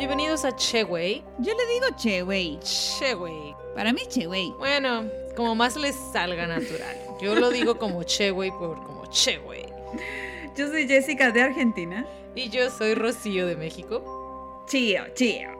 Bienvenidos a Cheway. Yo le digo Cheway. Cheway. Para mí Cheway. Bueno, como más les salga natural. Yo lo digo como Cheway por como Cheway. Yo soy Jessica de Argentina. Y yo soy Rocío de México. Chío, chío.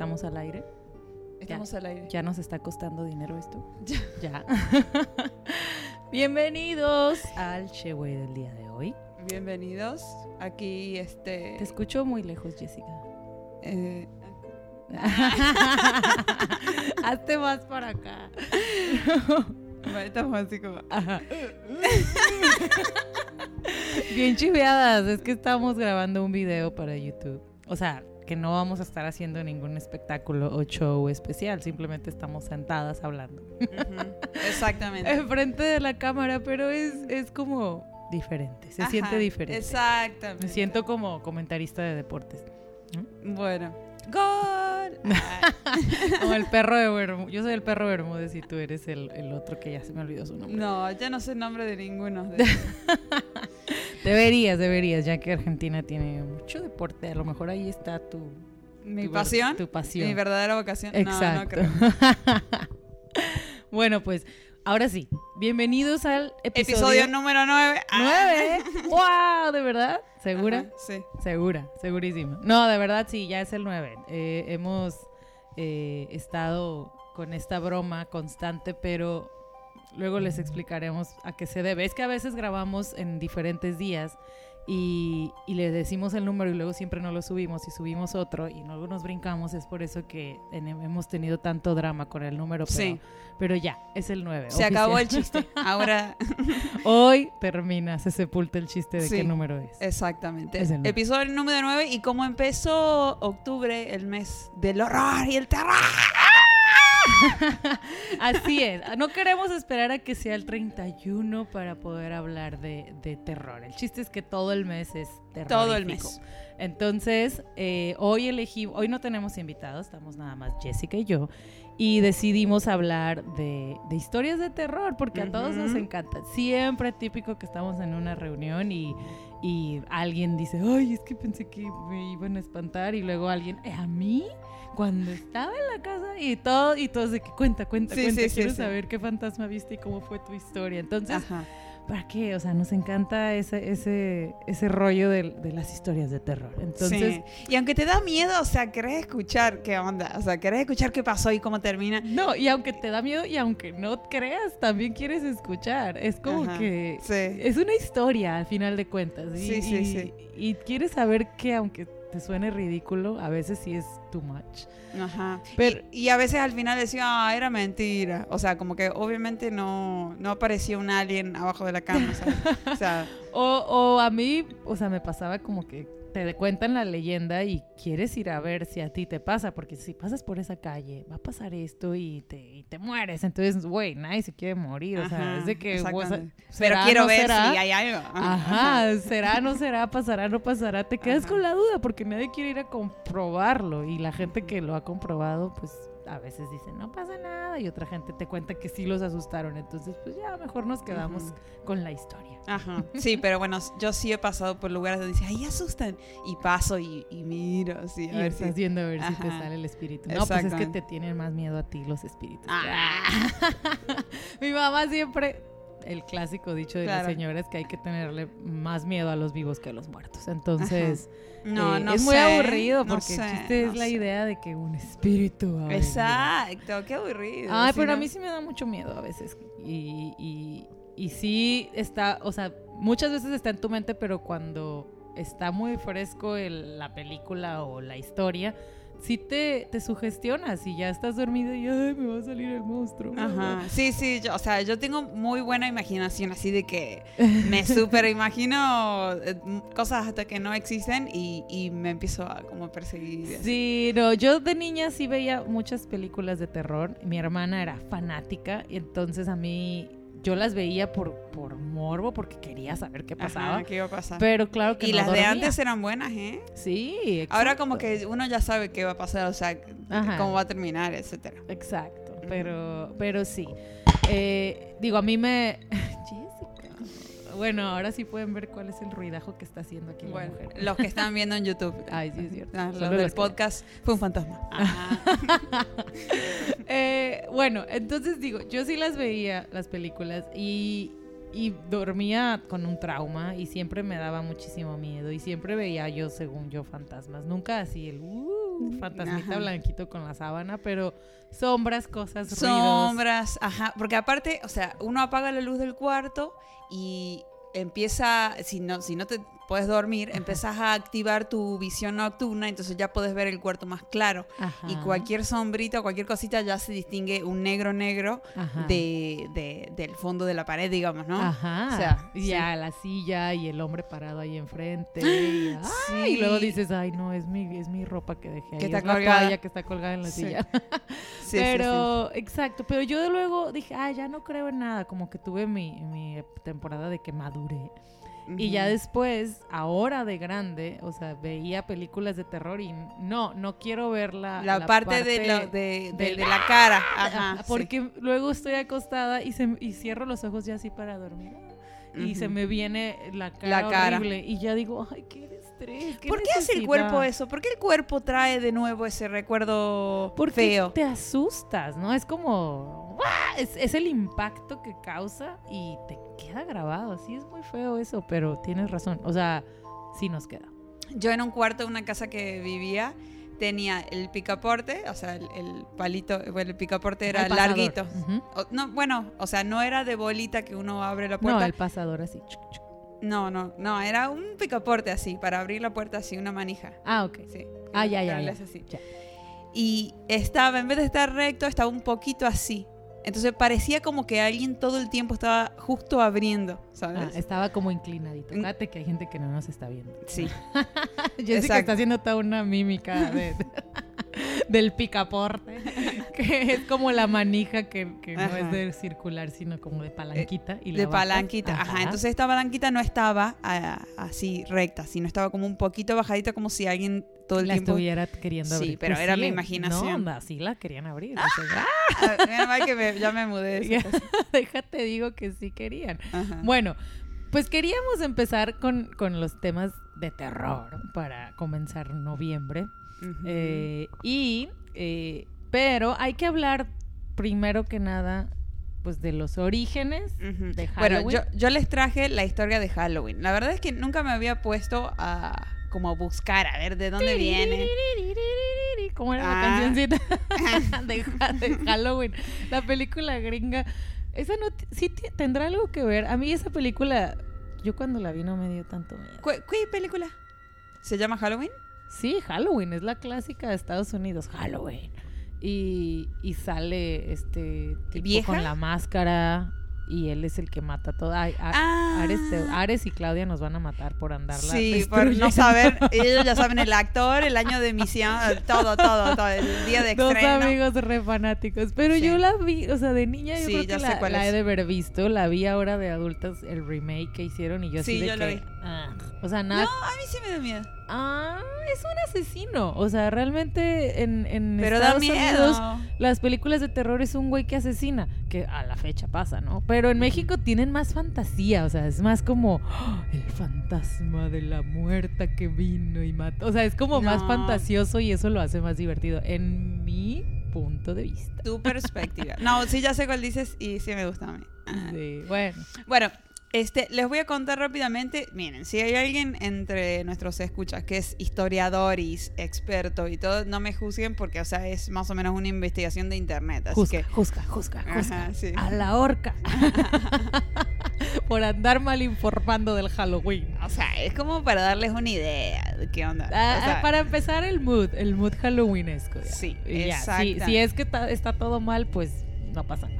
Estamos al aire. Estamos al aire. Ya nos está costando dinero esto. Ya. Ya. Bienvenidos al Cheway del día de hoy. Bienvenidos. Aquí, este. Te escucho muy lejos, Jessica. eh, Hazte más para acá. estamos así como. Ajá. Bien chiveadas, es que estamos grabando un video para YouTube. O sea, que no vamos a estar haciendo ningún espectáculo o show especial, simplemente estamos sentadas hablando Exactamente. enfrente de la cámara, pero es, es como diferente, se Ajá, siente diferente. Exactamente. Me siento como comentarista de deportes. Bueno. ¡Gol! Como el perro de Bermúdez. Yo soy el perro de Bermúdez y tú eres el, el otro que ya se me olvidó su nombre. no, ya no sé el nombre de ninguno. de- Deberías, deberías, ya que Argentina tiene mucho deporte. A lo mejor ahí está tu, Mi tu pasión. Tu pasión. Mi verdadera vocación. Exacto. No, no creo. bueno, pues ahora sí. Bienvenidos al episodio, Episodio número 9. 9. ¡Wow! ¿De verdad? ¿Segura? Sí. Segura, segurísima. No, de verdad sí, ya es el 9. Eh, hemos eh, estado con esta broma constante, pero luego les explicaremos a qué se debe. Es que a veces grabamos en diferentes días y, y le decimos el número y luego siempre no lo subimos y subimos otro y luego nos brincamos. Es por eso que en- hemos tenido tanto drama con el número, pero, Sí. pero ya, es el 9. Se acabó el chiste. Ahora. Hoy termina, se sepulta el chiste de Sí. qué número es. Exactamente. Es el. Episodio número 9. Y como empezó octubre, el mes del horror y el terror. Así es. No queremos esperar a que sea el 31 para poder hablar de, de terror. El chiste es que todo el mes es terror. Todo el mes. Entonces, eh, hoy elegí, hoy no tenemos invitados, estamos nada más Jessica y yo. Y decidimos hablar de, de historias de terror, porque a todos nos encanta. Siempre típico que estamos en una reunión y, y alguien dice, ay, es que pensé que me iban a espantar. Y luego alguien, "¿Eh, ¿a mí? Cuando estaba en la casa y todo, y todos de que cuenta, cuenta, Sí, cuenta. sí, Quiero sí. saber qué fantasma viste y cómo fue tu historia. Entonces, Ajá. ¿para qué? O sea, nos encanta ese, ese, ese rollo de, de las historias de terror. Entonces, Sí. Y aunque te da miedo, o sea, querés escuchar qué onda, o sea, querés escuchar qué pasó y cómo termina. no, y aunque te da miedo y aunque no creas, también quieres escuchar. Es como Ajá, que Sí. es una historia al final de cuentas. Y, Sí, sí, y- sí. Y quieres saber que aunque te suene ridículo, a veces sí es too much. Ajá. Pero- y, y a veces al final decía, ah, era mentira. O sea, como que obviamente no, no aparecía un alien abajo de la cama. ¿sabes? O sea, O, o a mí, o sea, me pasaba como que te cuentan la leyenda y quieres ir a ver si a ti te pasa, porque si pasas por esa calle, va a pasar esto y te, y te mueres. Entonces, güey, nadie se quiere morir. O sea, es de que. Pero ¿será, quiero no ver será? si hay algo. Ajá, será, no será, pasará, no pasará. Te quedas Ajá. con la duda porque nadie quiere ir a comprobarlo. Y la gente que lo ha comprobado, pues a veces dice, no pasa nada. Y otra gente te cuenta que sí los asustaron. Entonces, pues ya, mejor nos quedamos con la historia. Ajá. Sí, pero bueno, yo sí he pasado por lugares donde dice, ay, asustan. Y paso y, y miro, así, a Y ver estás si. viendo a ver si te sale el espíritu. No, pues es que te tienen más miedo a ti los espíritus. Ah. Mi mamá siempre, el clásico dicho de las Claro. señoras que hay que tenerle más miedo a los vivos que a los muertos. Entonces, No, eh, no es muy aburrido no porque sé, el chiste no es la sé. idea de que un espíritu. Exacto, qué aburrido. Ay, pero a ¿no? mí sí me da mucho miedo a veces. Y, y, y sí está, o sea, muchas veces está en tu mente, pero cuando está muy fresco el- la película o la historia, sí te, te sugestionas y ya estás dormido y ay, me va a salir el monstruo. Ajá. Sí, sí, yo, o sea, yo tengo muy buena imaginación, así de que me súper imagino eh, m- cosas hasta que no existen y, y me empiezo a como perseguir. Sí, no, yo de niña sí veía muchas películas de terror. Mi hermana era fanática y entonces a mí yo las veía por, por morbo porque quería saber qué pasaba. Ajá, ¿qué iba a pasar? Pero claro que y no las de antes eran buenas, ¿eh? Sí, Ahora como que uno ya sabe qué va a pasar, o sea, Ajá. cómo va a terminar, etcétera. Exacto, pero, pero sí. Eh, digo, a mí me... Bueno, ahora sí pueden ver cuál es el ruidajo que está haciendo aquí Bueno, la mujer. los que están viendo en YouTube. Ay, sí, es cierto. Ah, los del los que- podcast fue un fantasma. Eh, bueno, entonces digo, yo sí las veía, las películas, y, y dormía con un trauma y siempre me daba muchísimo miedo y siempre veía yo, según yo, fantasmas. Nunca así el uh, fantasmita Ajá. blanquito con la sábana, pero sombras, cosas, ruidos. Sombras, ajá, porque aparte, o sea, uno apaga la luz del cuarto y empieza, si no, si no te puedes dormir, empiezas a activar tu visión nocturna, entonces ya puedes ver el cuarto más claro. Ajá, Y cualquier sombrita o cualquier cosita ya se distingue un negro negro ajá. de, de- del fondo de la pared, digamos, ¿no? Ajá. O sea, y sí. ya la silla y el hombre parado ahí enfrente. Y, ay, y luego Sí. dices, ay, no, es mi, es mi ropa que dejé ahí. Que está es la colgada. toalla que está colgada en la Sí. silla. Sí, sí, sí. pero, exacto. Pero yo de luego dije, ay, ya no creo en nada. Como que tuve mi, mi temporada de que maduré. Y ya después, ahora de grande, o sea, veía películas de terror y no, no quiero ver la, la, parte, de, la, de, de- del- de la cara, Ajá, sí. porque luego estoy acostada y, se, y cierro los ojos ya así para dormir. Y se me viene la cara, La cara. horrible. Y ya digo, ay, qué estrés. qué ¿Por qué hace el necesidad". cuerpo eso? ¿Por qué el cuerpo trae de nuevo ese recuerdo Porque feo? te asustas, ¿no? Es como, es, es el impacto que causa y te queda grabado. Sí, es muy feo eso, pero tienes razón. O sea, sí nos queda. Yo en un cuarto de una casa que vivía tenía el picaporte, o sea, el, el palito, bueno, el picaporte era El larguito. O- no, bueno, o sea, no era de bolita que uno abre la No, puerta. el pasador así. chuc, chuc. No, no, no, era un picaporte así, para abrir la puerta así, una manija. Ah, ok. Sí. Ah, ya, ya, ya. así. Ya. Y estaba, en vez de estar recto, estaba un poquito así. Entonces parecía como que alguien todo el tiempo estaba justo abriendo, Ah, ¿sabes? estaba como inclinadito. Mm. Fíjate que hay gente que no nos está viendo. Sí. Jessica Exacto. está haciendo toda una mímica de- del picaporte, que es como la manija que, que no es de circular, sino como de palanquita. y la de palanquita. Ajá. Entonces esta palanquita no estaba ah, así recta, sino estaba como un poquito bajadita, como si alguien todo el la tiempo. estuviera queriendo Sí, abrir. pero Pues era sí, mi eh, imaginación. No, así la querían abrir. "Ah, Ah, menos mal que me- ya me mudé. de esa casa. déjate digo que sí querían. Ajá. Bueno, pues queríamos empezar con, con los temas de terror para comenzar noviembre. Eh, y, eh, pero hay que hablar primero que nada, pues de los orígenes de Bueno, Halloween. yo, yo les traje la historia de Halloween. La verdad es que nunca me había puesto a como a buscar, a ver de dónde viene. ¿Cómo era la Ah. cancioncita de, de Halloween? La película gringa. Esa no sí tendrá algo que ver. A mí esa película, yo cuando la vi no me dio tanto miedo. ¿Cu- ¿Qué película? ¿Se llama Halloween? Sí, Halloween, es la clásica de Estados Unidos, Halloween. Y, y sale este tipo ¿Vieja? con la máscara y él es el que mata todo. Ay, a- Ah. Ares, te- Ares y Claudia nos van a matar por andarla. Sí, por no saber, ellos ya saben el actor, el año de emisión, todo, todo, todo, el día de Dos estreno. amigos re fanáticos. Pero Sí. yo la vi, o sea, de niña yo Sí, creo ya que sé la, la he de haber visto. La vi ahora de adultas, el remake que hicieron y yo así Sí, de yo lo que, vi. Ah, o sea, nada. No, a mí sí me da miedo. Ah, es un asesino. O sea, realmente en, en Pero da Estados miedo. Unidos las películas de terror es un güey que asesina, que a la fecha pasa, ¿no? Pero en México tienen más fantasía, o sea, es más como "Oh, el fantasma de la muerta que vino y mató. O sea, es como más fantasioso y eso lo hace más divertido, en mi punto de vista. Tu perspectiva. No, sí, ya sé cuál dices y sí me gusta a mí. Sí, bueno. Bueno, este, les voy a contar rápidamente. Miren, si hay alguien entre nuestros escuchas que es historiador y experto y todo, no me juzguen porque, o sea, es más o menos una investigación de internet. Así Juzga, que. juzga, juzga, juzga. Ajá, sí. A la horca. por andar mal informando del Halloween. O sea, es como para darles una idea de qué onda. Ah, O sea, para empezar el mood, el mood halloweenesco. ya. Sí, ya, si, si es que está todo mal, pues no pasa nada.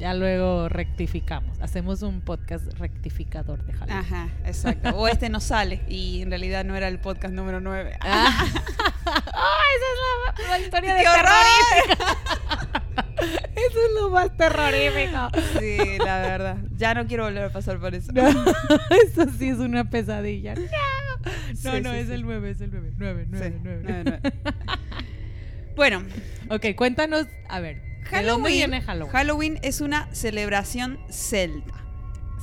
Ya luego rectificamos. Hacemos un podcast rectificador de Halloween. Ajá, exacto. O este no sale y en realidad no era el podcast número 9. Ah. ¡Ah, esa es la, la historia de ¡Qué terrorífica! Eso es lo más terrorífico. Sí, la verdad. Ya no quiero volver a pasar por eso. No, eso sí es una pesadilla. No, no, Sí, no sí, es sí. el 9, es el 9. 9, 9, Sí, 9. nueve, nueve. Bueno, Ok, cuéntanos, a ver, ¿de dónde viene Halloween? Halloween es una celebración celta.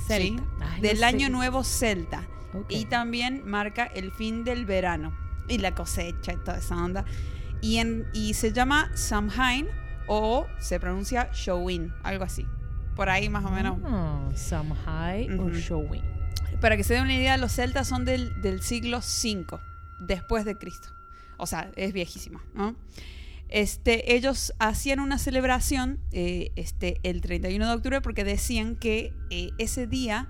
Celta. ¿sí? Ay, no Del sé. año nuevo celta. Y también marca el fin del verano y la cosecha y toda esa onda. Y, en, y se llama Samhain o se pronuncia Showin, algo así. Por ahí más o menos. Ah, Samhain o Ujú. Showin. Para que se den una idea, los celtas son del, del siglo V después de Cristo. O sea, es viejísimo, ¿no? Este, ellos hacían una celebración eh, este, el 31 de octubre porque decían que eh, ese día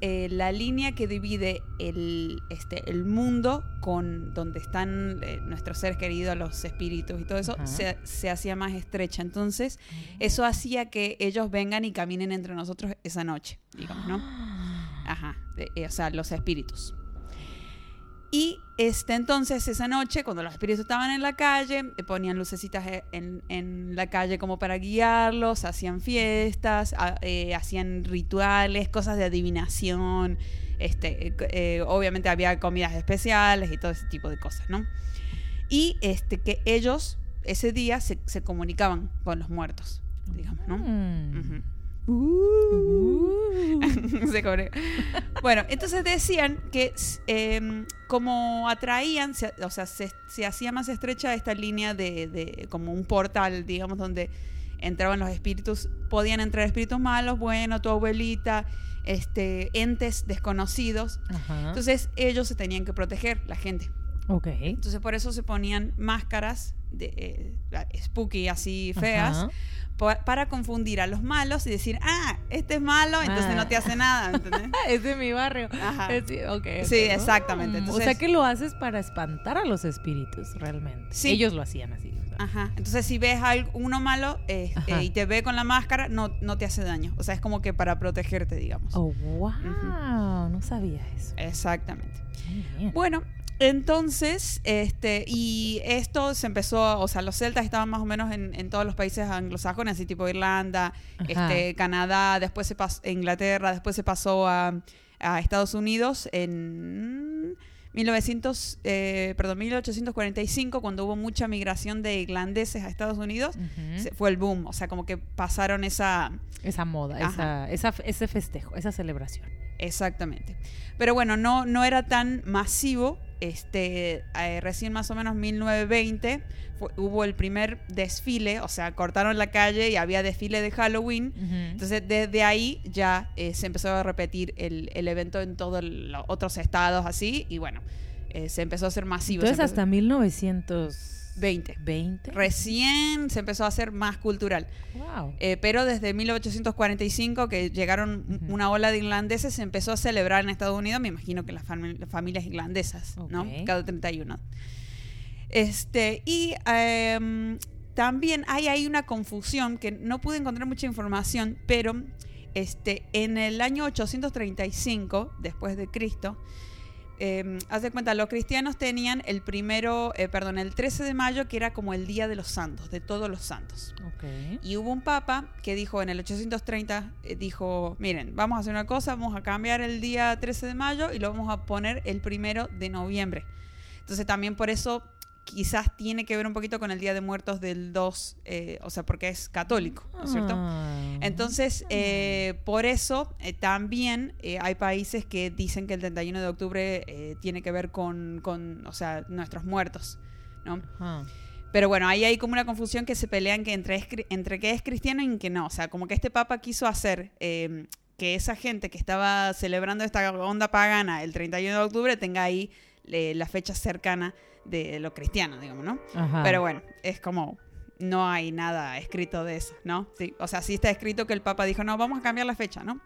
eh, la línea que divide el, este, el mundo con donde están eh, nuestros seres queridos, los espíritus y todo eso, se, se hacía más estrecha. Entonces, eso hacía que ellos vengan y caminen entre nosotros esa noche, digamos, ¿no? Ajá, o sea, los espíritus. Y este, entonces esa noche, cuando los espíritus estaban en la calle, eh, ponían lucecitas eh, en, en la calle como para guiarlos, hacían fiestas, ha- eh, hacían rituales, cosas de adivinación, este, eh, obviamente había comidas especiales y todo ese tipo de cosas, ¿no? Y este, que ellos ese día se, se comunicaban con los muertos, digamos, ¿no? Mm. Uh. Se cobre. Bueno, entonces decían que em, como atraían, se- o sea, se, se hacía más estrecha esta línea de, de- como un portal, digamos, donde entraban los espíritus, podían entrar espíritus malos, bueno, tu abuelita, este, entes desconocidos. Ajá. Entonces ellos se tenían que proteger, la gente. ok. Entonces por eso se ponían máscaras de eh, spooky, así feas, Ajá. Pa- para confundir a los malos y decir, ah, este es malo, entonces Ah. no te hace nada, ¿entendés? Ah, es de mi barrio. Ajá. Es-. Sí, exactamente. Mm, o sea que lo haces para espantar a los espíritus, realmente. Sí. Ellos lo hacían así. sea. Ajá. Entonces, si ves a uno malo eh, eh, y te ve con la máscara, no, no te hace daño. O sea, es como que para protegerte, digamos. Oh, wow. No sabía eso. Exactamente. Bueno, entonces, este, y esto se empezó, o sea, los celtas estaban más o menos en, en todos los países anglosajones, así tipo Irlanda, Ajá. este, Canadá, después se pasó, Inglaterra, después se pasó a, a Estados Unidos en 1900, eh, perdón, 1845, cuando hubo mucha migración de irlandeses a Estados Unidos. Fue el boom, o sea, como que pasaron esa, Esa moda, esa, esa, ese festejo, esa celebración. Exactamente. Pero bueno, no, no era tan masivo. Este, eh, recién más o menos 1920 fue- hubo el primer desfile, o sea, cortaron la calle y había desfile de Halloween. Entonces, desde ahí ya eh, se empezó a repetir el, el evento en todos los otros estados así. Y bueno, eh, se empezó a hacer masivo. Entonces hasta 1920. 20. Recién se empezó a hacer más cultural. Wow. Eh, pero desde 1845, que llegaron una ola de irlandeses, se empezó a celebrar en Estados Unidos, me imagino que las, fami- las familias irlandesas, ¿no? Ok. Cada 31. Este, y em, también hay ahí una confusión que no pude encontrar mucha información, pero este, en el año 835, después de Cristo, eh, haz de cuenta, los cristianos tenían el primero, eh, perdón, el 13 de mayo, que era como el Día de los Santos, de todos los santos. Ok. Y hubo un papa que dijo en el 830, eh, dijo, miren, vamos a hacer una cosa, vamos a cambiar el día 13 de mayo y lo vamos a poner el primero de noviembre. Entonces también por eso quizás tiene que ver un poquito con el Día de Muertos del 2, eh, o sea, porque es católico, ¿no es cierto? Ah. Entonces, eh, por eso eh, también eh, hay países que dicen que el 31 de octubre eh, tiene que ver con, con, o sea, nuestros muertos, ¿no? Ajá. Pero bueno, ahí hay como una confusión que se pelean que entre, es entre que es cristiano y que no. O sea, como que este papa quiso hacer eh, que esa gente que estaba celebrando esta onda pagana el 31 de octubre tenga ahí eh, la fecha cercana de lo cristiano, digamos, ¿no? Ajá. Pero bueno, es como no hay nada escrito de eso, ¿no? Sí, o sea, sí está escrito que el Papa dijo, no, vamos a cambiar la fecha, ¿no?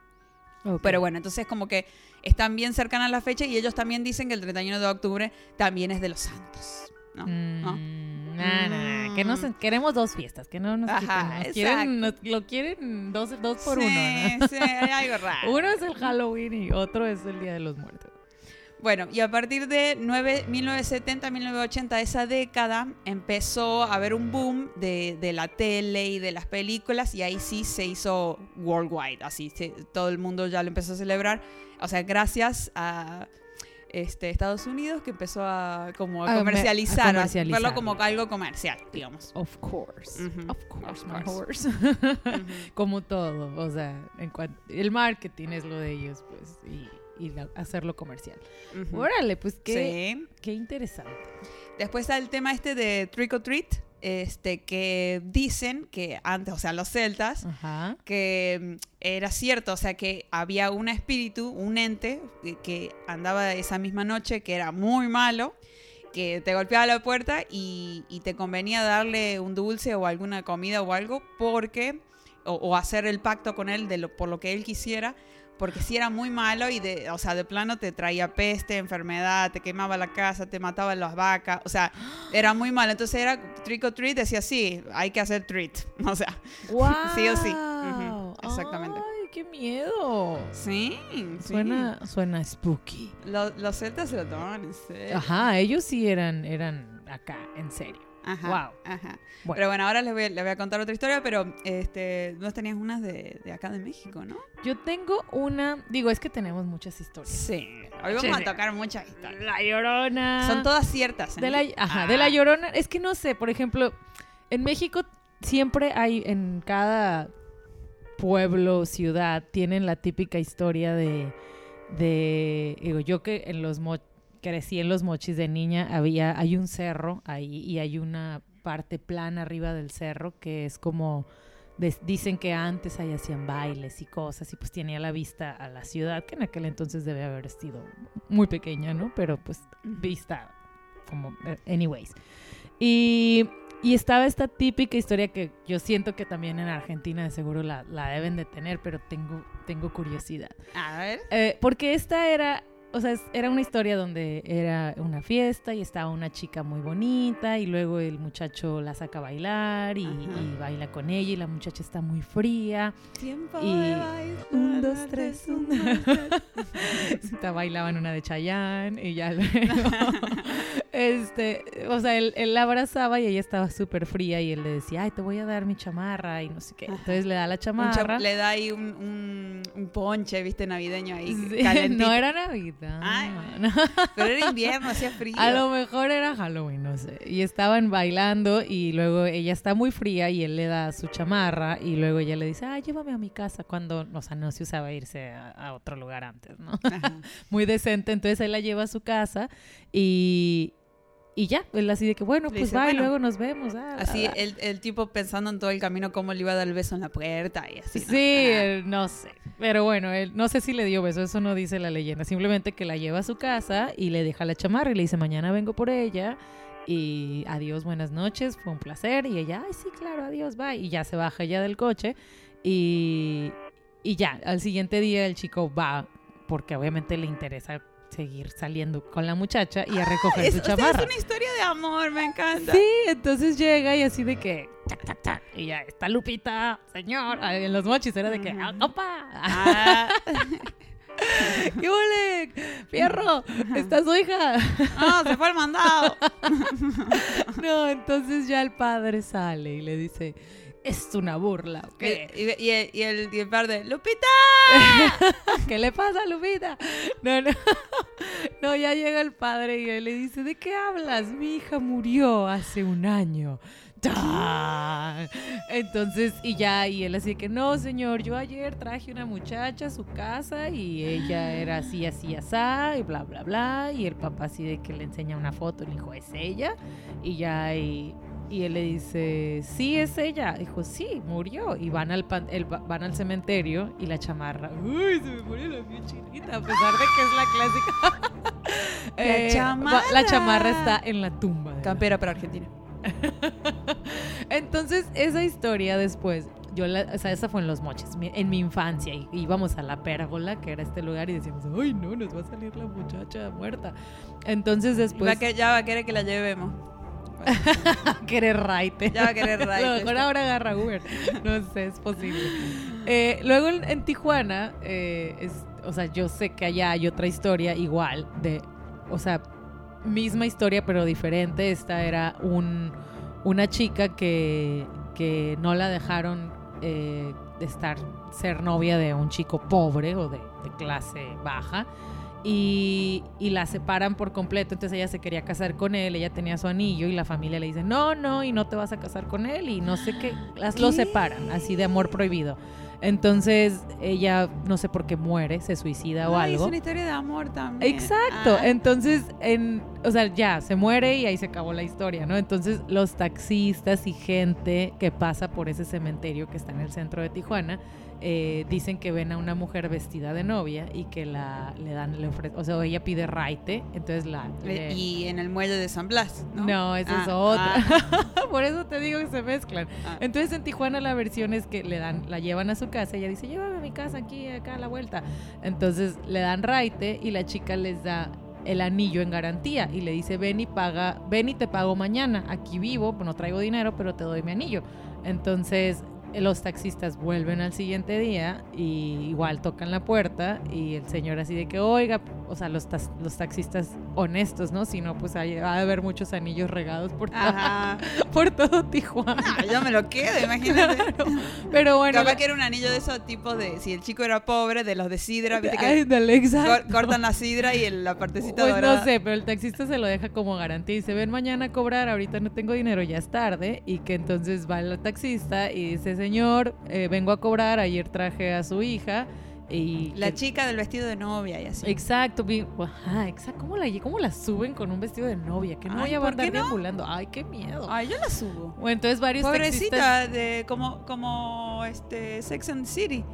Ok. Pero bueno, entonces como que están bien cercanas la fecha y ellos también dicen que el 31 de octubre también es de los santos. ¿no? ¿No? Mm, nah, nah, nah, Que nos, queremos dos fiestas, que no nos Ajá. Nos quieren, nos- lo quieren dos, dos por sí, uno. ¿no? sí, hay algo raro. Uno es el Halloween y otro es el Día de los Muertos. Bueno, y a partir de 9 1970-1980, esa década, empezó a haber un boom de, de la tele y de las películas, y ahí sí se hizo worldwide, así se- todo el mundo ya lo empezó a celebrar. O sea, gracias a este, Estados Unidos que empezó a como a A a comercializar, a, comercializar. verlo como algo comercial, digamos. Of course. Of course, of course. Como todo. O sea, en el marketing es lo de ellos, pues, y, y la- hacerlo comercial. Ujú. Órale, pues qué, Sí. qué interesante. Después está el tema este de Trick or Treat, este, que dicen que antes, o sea, los celtas, Ajá. que mm, era cierto, o sea, que había un espíritu, un ente, que, que andaba esa misma noche, que era muy malo, que te golpeaba la puerta y, y te convenía darle un dulce o alguna comida o algo, porque, o, o hacer el pacto con él de lo, por lo que él quisiera, porque si era muy malo y de, o sea, de plano te traía peste, enfermedad, te quemaba la casa, te mataba las vacas, o sea, era muy malo. Entonces era trick or treat, decía, sí, hay que hacer treat, o sea, ¡Wow! Sí o sí. Exactamente. ¡Ay, qué miedo! sí, sí. Suena, suena spooky. Lo- los celtas se lo tomaban en serio. Ajá, ellos sí eran, eran acá, en serio. Ajá. Wow. Ajá. Bueno. Pero bueno, ahora les voy, les voy a contar otra historia, pero este, vos tenías unas de, de acá de México, ¿no? Yo tengo una, digo, es que tenemos muchas historias. Sí. Hoy vamos Sí, a tocar muchas historias. La Llorona. Son todas ciertas. ¿eh? De la, ajá, Ah. de la Llorona. Es que no sé, por ejemplo, en México siempre hay, en cada pueblo, ciudad, tienen la típica historia de, de digo, yo que en los mo- crecí en los mochis de niña, había, hay un cerro ahí y hay una parte plana arriba del cerro que es como dicen que antes ahí hacían bailes y cosas y pues tenía la vista a la ciudad que en aquel entonces debe haber sido muy pequeña, ¿no? Pero pues vista como eh, anyways. Y, y estaba esta típica historia que yo siento que también en Argentina de seguro la, la deben de tener, pero tengo, tengo curiosidad. A ver. Eh, porque esta era, o sea, era una historia donde era una fiesta y estaba una chica muy bonita y luego el muchacho la saca a bailar y, baila con ella y la muchacha está muy fría. Tiempo Y de bailar, un, dos, tres, un, dos, tres. Bailaban una de Chayanne y ya luego, este, o sea, él, él la abrazaba y ella estaba súper fría y él le decía, ay, te voy a dar mi chamarra y no sé qué. Entonces le da la chamarra. cha- le da ahí un, un, un ponche, viste, navideño ahí. Sí, calentito. no era Navidad. Ay. no. Pero era invierno, hacía frío. A lo mejor era Halloween, no sé. Y estaban bailando y luego ella está muy fría y él le da su chamarra y luego ella le dice, ay, llévame a mi casa cuando, o sea, no se usaba irse a, a otro lugar antes, ¿no? Muy decente. Entonces él la lleva a su casa y, y ya, él así de que, bueno, pues dice, va y luego nos vemos. ah, Así ah, el, el tipo pensando en todo el camino cómo le iba a dar el beso en la puerta y así. Sí, ¿no? Ah. sé. Pero bueno, él no sé si le dio beso, eso no dice la leyenda. Simplemente que la lleva a su casa y le deja la chamarra y le dice, mañana vengo por ella. Y adiós, buenas noches, fue un placer. Y ella, ay, sí, claro, adiós, bye. Y ya se baja ya del coche. Y, y ya, al siguiente día el chico va, porque obviamente le interesa seguir saliendo con la muchacha y a recoger su chamarra. es una historia de amor, me encanta. Sí, entonces llega y así de que. tac, tac, tac, y ya está Lupita, señor. Ah, En los mochis era de que. "Ah, ¡Opa! Ah, ¡Qué ole! ¡Fierro! ¡Está su hija! no, se fue el mandado. No, entonces ya el padre sale y le dice: Es una burla. ¿ok? Y, y- y el, y, el, y el padre, ¡Lupita! ¿Qué le pasa, Lupita? No, no. No, ya llega el padre y él le dice, ¿de qué hablas? Mi hija murió hace un año. ¡Tan! Entonces, y ya, y él así de que, no, señor, yo ayer traje una muchacha a su casa y ella era así, así, así, y bla, bla, bla. Y el papá así de que le enseña una foto, le dijo, ¿es ella? Y ya, y, y él le dice, sí, es ella. Dijo, sí, murió. Y van al, pan- el- van al cementerio y la chamarra, uy, se me pone la piel chinita, a pesar de que es la clásica. La Eh, va- chamarra. la chamarra está en la tumba. de la Campera para Argentina. entonces, esa historia después yo, la, o sea, esa fue en Los Moches, en mi infancia. Y íbamos a la pérgola, que era este lugar, y decíamos, ay, no, nos va a salir la muchacha muerta. Entonces Va después, a que- ya va a querer que la llevemos. querer raite. Ya va a querer A lo raite mejor ahora agarra Uber. No sé, es posible. Eh, luego en, en Tijuana, eh, es, o sea, yo sé que allá hay otra historia igual de, o sea, misma historia pero diferente. Esta era un, una chica que, que no la dejaron eh, de estar, ser novia de un chico pobre o de, de clase baja. Y, y la separan por completo, entonces ella se quería casar con él, ella tenía su anillo y la familia le dice, no, no, y no te vas a casar con él y no sé qué, las lo separan, así de amor prohibido. Entonces ella, no sé por qué muere, se suicida o algo. Es una historia de amor también. Exacto, Ah. entonces, en, o sea, ya, se muere y ahí se acabó la historia, ¿no? Entonces, los taxistas y gente que pasa por ese cementerio que está en el centro de Tijuana, eh, dicen que ven a una mujer vestida de novia y que la le dan, le ofrecen, o sea, ella pide raite, entonces la... Eh, le- Y en el muelle de San Blas, ¿no? no, esa es Ah, otra. ah, Por eso te digo que se mezclan. ah. Entonces en Tijuana la versión es que le dan, la llevan a su casa, ella dice, llévame a mi casa aquí, acá a la vuelta. Entonces le dan raite y la chica les da el anillo en garantía y le dice, ven y paga, ven y te pago mañana, aquí vivo, no traigo dinero, pero te doy mi anillo. Entonces los taxistas vuelven al siguiente día y igual tocan la puerta y el señor así de que, oiga, o sea, los, tas- los taxistas honestos, ¿no? Si no, pues hay- va a haber muchos anillos regados por, Ajá. por todo Tijuana. Ah, yo me lo quedo, imagínate. Pero bueno, Capaz la- que era un anillo de esos tipos de. Si el chico era pobre, de los de sidra, viste que Ándale, exacto. cor- cortan la sidra y el- la partecita Pues dorada. no sé, pero el taxista se lo deja como garantía y dice, ven mañana a cobrar, ahorita no tengo dinero, ya es tarde. Y que entonces va el taxista y dice, señor, eh, vengo a cobrar, ayer traje a su hija. Y La que- chica del vestido de novia y así. Exacto, vi- ajá, exacto. ¿Cómo la, cómo la suben con un vestido de novia? Que no vaya a ¿por andar qué no? deambulando. Ay, qué miedo. Ay, yo la subo. Bueno, entonces varios taxistas... Pobrecita, de, como, como este Sex and the City.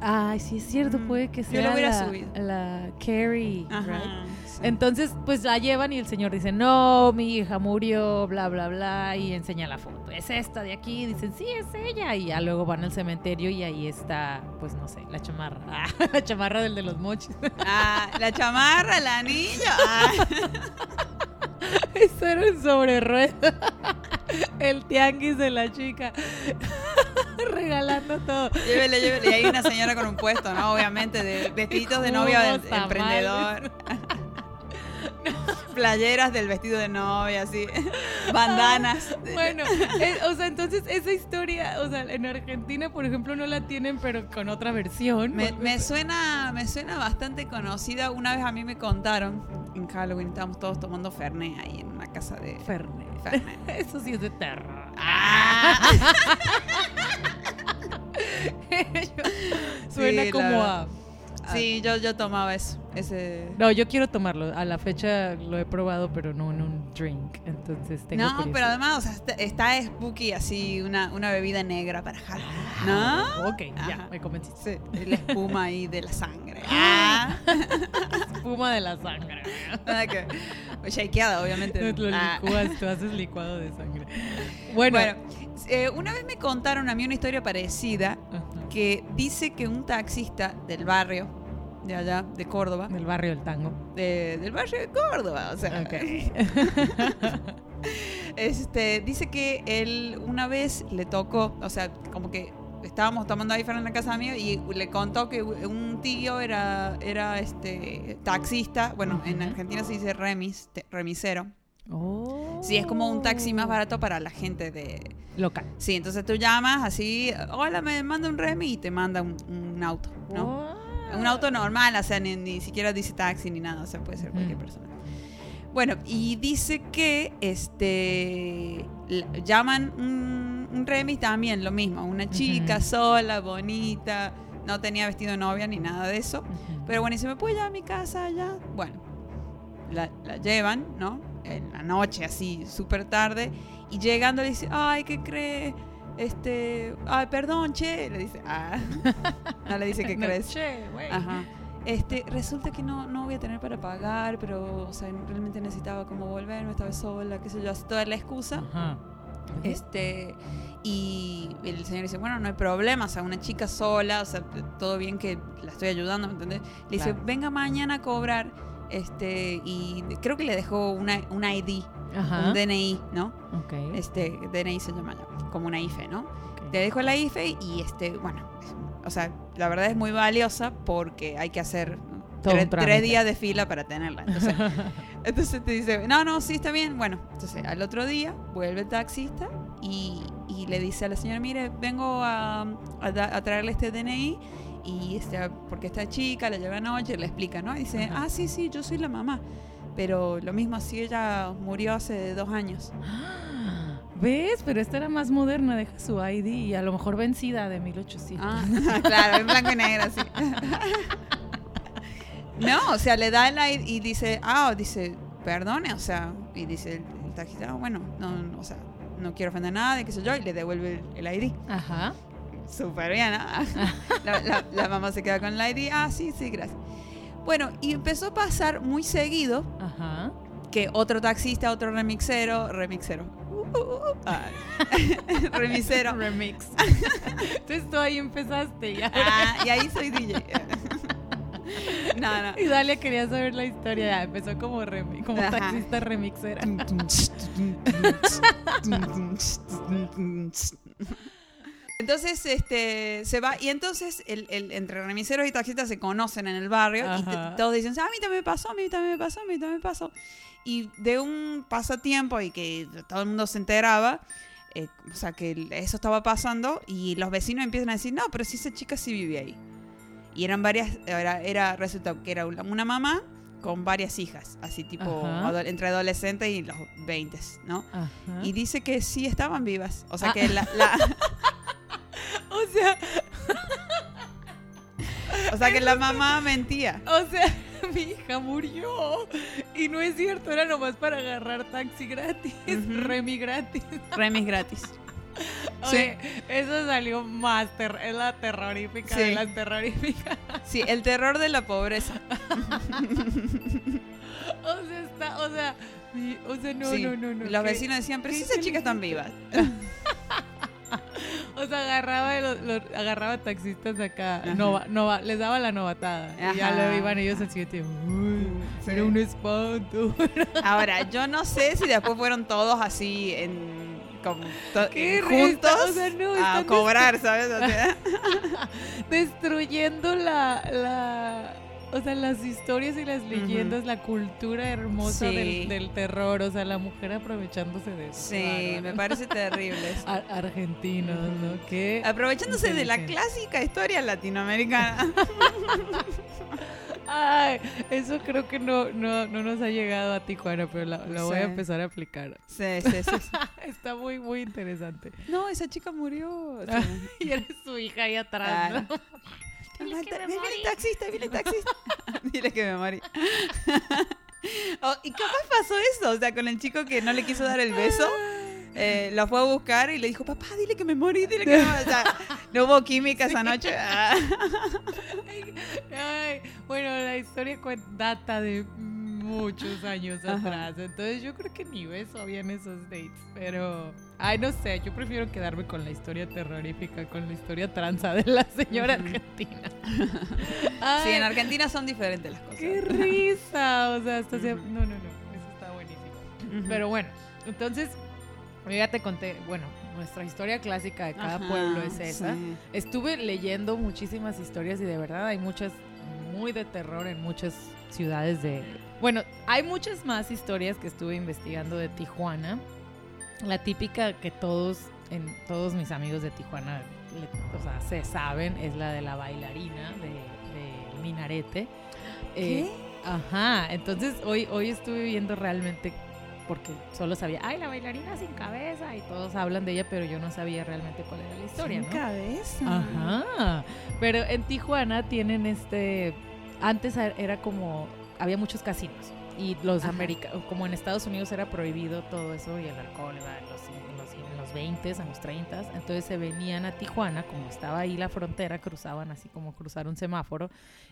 Ay, sí es cierto, Mm, puede que yo sea lo hubiera la, subido. la Carrie, right? Sí. Entonces, pues la llevan y el señor dice, no, mi hija murió, bla, bla, bla, y enseña la foto. Es esta de aquí, dicen, sí, es ella. Y ya luego van al cementerio y ahí está, pues no sé, la chamarra. Ah, la chamarra del de los mochis. Ah, la chamarra, el anillo. Ah, Eso era un sobre. El tianguis de la chica. Regalando todo. llévele, llévele. Y hay una señora con un puesto, ¿no? Obviamente, de vestiditos de novia de- emprendedor. Playeras del vestido de novia, así. Bandanas. Bueno, eh, o sea, entonces esa historia, o sea, en Argentina, por ejemplo, no la tienen, pero con otra versión. Me, me suena, me suena bastante conocida. Una vez a mí me contaron en Halloween, estábamos todos tomando Fernet ahí en una casa de Fernet. Fernet. Eso sí es de terror. Ah. Suena Sí, como a... Sí, yo, yo tomaba eso. Ese. No, yo quiero tomarlo. A la fecha lo he probado, pero no en un drink. Entonces tengo No, curiosidad. pero además, o sea, está, está spooky así, una, una bebida negra para Halloween. ¿No? Ah, Ok, ya, Ajá. me convenciste. Sí, la espuma ahí de la sangre. Ah, Espuma de la sangre. que. Shakeada, obviamente. Lo Ah. licúas, tú haces licuado de sangre. Bueno, Bueno, eh, una vez me contaron a mí una historia parecida Ajá. Que dice que un taxista del barrio de allá, de Córdoba, del barrio del tango. de- del barrio de Córdoba, o sea, Ok. este, dice que él una vez le tocó, o sea, como que estábamos tomando ahí fuera en la casa mía y le contó que un tío era, era este taxista, bueno, en. Argentina se dice remis, te- remisero. Oh. Sí, es como un taxi más barato para la gente de... Local. Sí, entonces tú llamas así, hola, me manda un remi y te manda un, un auto, ¿no? Oh. Un auto normal, o sea, ni, ni siquiera dice taxi ni nada, o sea, puede ser cualquier Ujú. persona. Bueno, y dice que este llaman un, un remis también, lo mismo, una chica Ujú. sola, bonita, no tenía vestido de novia ni nada de eso. Pero bueno, y se me puede llevar a mi casa ya. Bueno, la, la llevan, ¿no? En la noche, así, súper tarde. Y llegando le dice, ay, ¿qué cree? Este, ay, perdón, che. Le dice, ah. No le dice qué No, crees. che, güey. Ajá. Este, resulta que no, no voy a tener para pagar, pero, o sea, realmente necesitaba como volverme, estaba sola, qué sé yo, así toda la excusa. Ajá. Este, y el señor dice, bueno, no hay problema, o sea, una chica sola, o sea, todo bien que la estoy ayudando, ¿me entendés? Le dice, venga mañana a cobrar, este, y creo que le dejó una, un ID, Ajá. un DNI, ¿no? Ok. Este, DNI se llama como una IFE, ¿no? ok. Le dejo la IFE y, este, bueno, o sea, la verdad es muy valiosa porque hay que hacer tres, días de fila para tenerla. Entonces, entonces te dice, no, no, sí, está bien. Bueno, entonces al otro día vuelve el taxista y, y le dice a la señora, mire, vengo a, a a traerle este DNI y este, porque esta chica la lleva anoche, le explica, ¿no? Y dice, Ajá. ah, sí, sí, yo soy la mamá. Pero lo mismo así ella murió hace dos años. ¿Ves? Pero esta era más moderna, deja su ID y a lo mejor vencida de 1800. Ah, claro, en blanco y negro, sí. No, o sea, le da el ID y dice, ah, dice, perdone, o sea, y dice el, taxista, ah, bueno, no, no, o sea, no quiero ofender a nadie, qué sé yo, y le devuelve el, el ID. Ajá. Súper bien, ¿no? la, la- la mamá se queda con el ID, ah, sí, sí, gracias. Bueno, y empezó a pasar muy seguido Ajá. que otro taxista, otro remixero, remixero, uh, uh, uh, ah, remisero, Remix. Entonces tú ahí empezaste ya. ah, y ahí soy DJ. no, no. Y Dalia quería saber la historia. Ya empezó como, remi- como Ajá. taxista remixera. Entonces, este, se va, y entonces el, el- entre remiseros y taxistas se conocen en el barrio y Ajá. todos dicen, "Ah, a mí también me pasó, a mí también me pasó, a mí también me pasó. Y de un pasatiempo y que todo el mundo se enteraba, eh, o sea, que eso estaba pasando y los vecinos empiezan a decir, no, pero si esa chica sí vive ahí. Y eran varias, era, era resulta que era una mamá con varias hijas, así tipo ado- entre adolescentes y los 20, ¿no? Ajá. Y dice que sí estaban vivas. O sea Ah. que la, la- O sea, o sea que la mamá mentía. o sea, mi hija murió. Y no es cierto, era nomás para agarrar taxi gratis, Ujú. remi gratis. Remis gratis. Oye, eso salió más, ter- es la terrorífica Sí. de las terroríficas. Sí, el terror de la pobreza. O sea, está, o sea, o sea, no, Sí. no, no, no. Los qué- vecinos decían, pero si esas chicas están vivas. O sea, agarraba, los, los- agarraba taxistas acá, nova- nova- les daba la novatada. Y ya lo iban ellos al siguiente. Uy, Sí. era un espanto. Ahora, yo no sé si después fueron todos así en juntos o sea, no, a cobrar, ¿sabes? O sea, Destruyendo la, la. O sea, las historias y las leyendas, la cultura hermosa Sí. del, del terror. O sea, la mujer aprovechándose de eso. sí, me parece terrible. Ar- argentinos, ¿no? Qué Aprovechándose de la clásica historia latinoamericana. Ay, eso creo que no, no, no nos ha llegado a Tijuana, pero la, la voy a empezar a aplicar. Sí, sí, sí. sí. Está muy, muy interesante. No, esa chica murió. Y eres su hija ahí atrás, Claro. ¿no? Que me el taxista, viene el taxista. Dile que me morí. Oh, y capaz pasó eso, o sea, con el chico que no le quiso dar el beso. eh, lo fue a buscar y le dijo, papá, dile que me morí, dile que me morí. O sea, no hubo química esa noche. Ah. Ay, bueno, la historia data de muchos años Ajá. atrás. Entonces yo creo que ni beso había en esos dates. Pero, ay, no sé, yo prefiero quedarme con la historia terrorífica, con la historia tranza de la señora argentina. Sí, en Argentina son diferentes las cosas. ¡Qué risa! O sea, hasta. No, no, no. Eso está buenísimo. Pero bueno, entonces, yo ya te conté, bueno, nuestra historia clásica de cada Ajá, pueblo es esa. sí. Estuve leyendo muchísimas historias y de verdad hay muchas muy de terror en muchas ciudades de... Bueno, hay muchas más historias que estuve investigando de Tijuana. La típica que todos, en todos mis amigos de Tijuana, le- o sea, se saben, es la de la bailarina de, de Minarete. Eh, Ajá, entonces hoy, hoy estuve viendo realmente, porque solo sabía, ay, la bailarina sin cabeza, y todos hablan de ella, pero yo no sabía realmente cuál era la historia, Sin ¿no? cabeza. Ajá, pero en Tijuana tienen este, antes era como había muchos casinos. Y los americanos, como en Estados Unidos era prohibido todo eso y el alcohol era en los, en los, en los 20, en los 30, entonces se venían a Tijuana, como estaba ahí la frontera, cruzaban así como cruzar un semáforo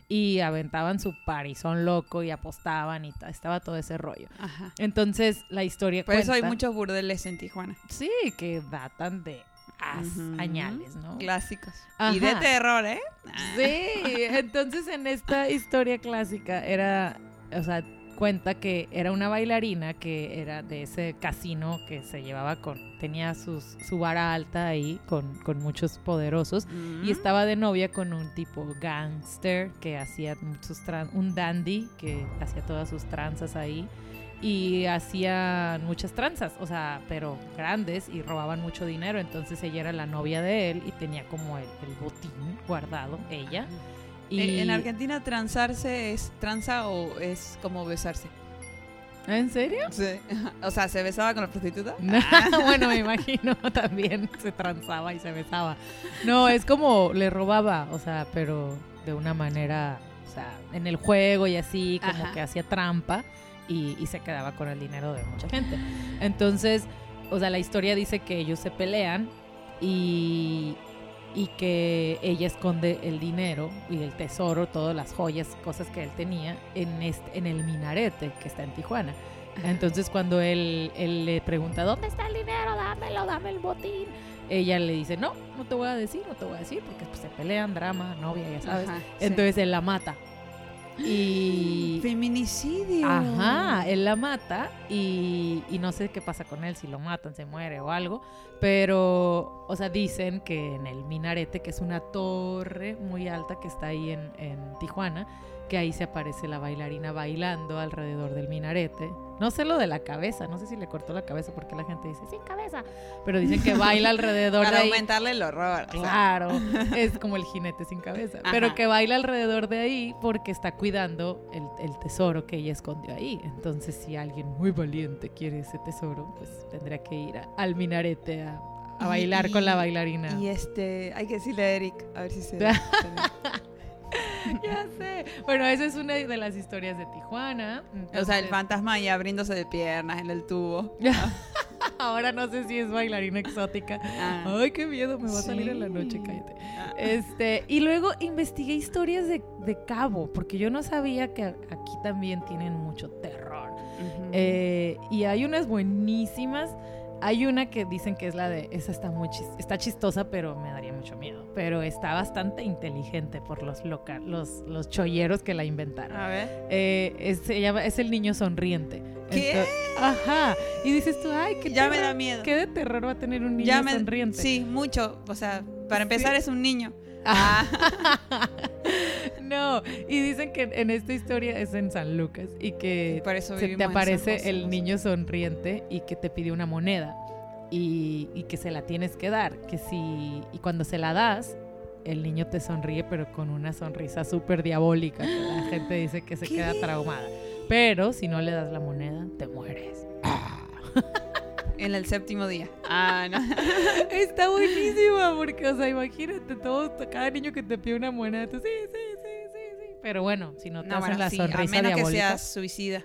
y aventaban su parizón loco y apostaban y ta- estaba todo ese rollo. Ajá. Entonces la historia Por eso hay muchos burdeles en Tijuana. Sí, que datan de as- añales, ¿no? Clásicos. Y de terror, ¿eh? Sí, entonces en esta historia clásica era, o sea, cuenta que era una bailarina que era de ese casino que se llevaba con, tenía sus, su vara alta ahí con, con muchos poderosos Mm. y estaba de novia con un tipo gangster que hacía muchos un dandy que hacía todas sus tranzas ahí y hacían muchas tranzas, o sea, pero grandes y robaban mucho dinero, entonces ella era la novia de él y tenía como el, el botín guardado, ella. Y Eh, En Argentina transarse es tranza o es como besarse. ¿En serio? Sí. O sea, ¿se besaba con la prostituta? No, bueno, me imagino también se transaba y se besaba. No, es como le robaba, o sea, pero de una manera, o sea, en el juego y así, como Ajá. que hacía trampa y, y se quedaba con el dinero de mucha gente. Entonces, o sea, la historia dice que ellos se pelean y, y que ella esconde el dinero y el tesoro, todas las joyas, cosas que él tenía en, este, en el minarete que está en Tijuana. Entonces cuando él, él le pregunta, ¿dónde está el dinero? Dámelo, dame el botín. Ella le dice, no, no te voy a decir, no te voy a decir, porque pues, se pelean, drama, novia, ya sabes. Ajá, sí. Entonces él la mata. Y... Feminicidio. Ajá, él la mata y, y no sé qué pasa con él, si lo matan, se muere o algo, pero, o sea, dicen que en el minarete, que es una torre muy alta que está ahí en, en Tijuana, que ahí se aparece la bailarina bailando alrededor del minarete. No sé lo de la cabeza, no sé si le cortó la cabeza porque la gente dice, sin cabeza, pero dicen que baila alrededor de Para ahí. aumentarle el horror. o sea. Claro, es como el jinete sin cabeza. Ajá. Pero que baila alrededor de ahí porque está cuidando el, el tesoro que ella escondió ahí. Entonces, si alguien muy valiente quiere ese tesoro, pues tendría que ir a- al minarete a, a bailar y- con la bailarina. Y este, hay que decirle a Eric, a ver si se. ya sé. Bueno, esa es una de las historias de Tijuana. o sea, el fantasma ahí abriéndose de piernas en el tubo. Ahora no sé si es bailarina exótica. Ah. Ay, qué miedo, me va a salir en la noche, cállate. Ah. Este, y luego investigué historias de, de Cabo, porque yo no sabía que aquí también tienen mucho terror. Eh, y hay unas buenísimas. Hay una que dicen que es la de. Esa está muy chis- está chistosa, pero me daría mucho miedo. Pero está bastante inteligente por los loca, los, los cholleros que la inventaron. A ver. Eh, es, se llama- es el niño sonriente. ¿Qué? Ajá. Y dices tú, ay, qué Ya me da miedo. ¿Qué de terror va a tener un niño me- sonriente? Sí, mucho. O sea, para empezar Sí. es un niño. Ah. no, y dicen que en esta historia es en San Lucas y que se te aparece el niño sonriente y que te pide una moneda y, y que se la tienes que dar, que si y cuando se la das el niño te sonríe pero con una sonrisa súper diabólica que la gente dice que se ¿Qué? queda traumada. Pero si no le das la moneda, te mueres. En el séptimo día. Ah, no. Está buenísima porque, o sea, imagínate todo, cada niño que te pide una moneda, tú sí, sí. Pero bueno, si no te No, hacen bueno, la sí, a sonrisa menos que seas suicida.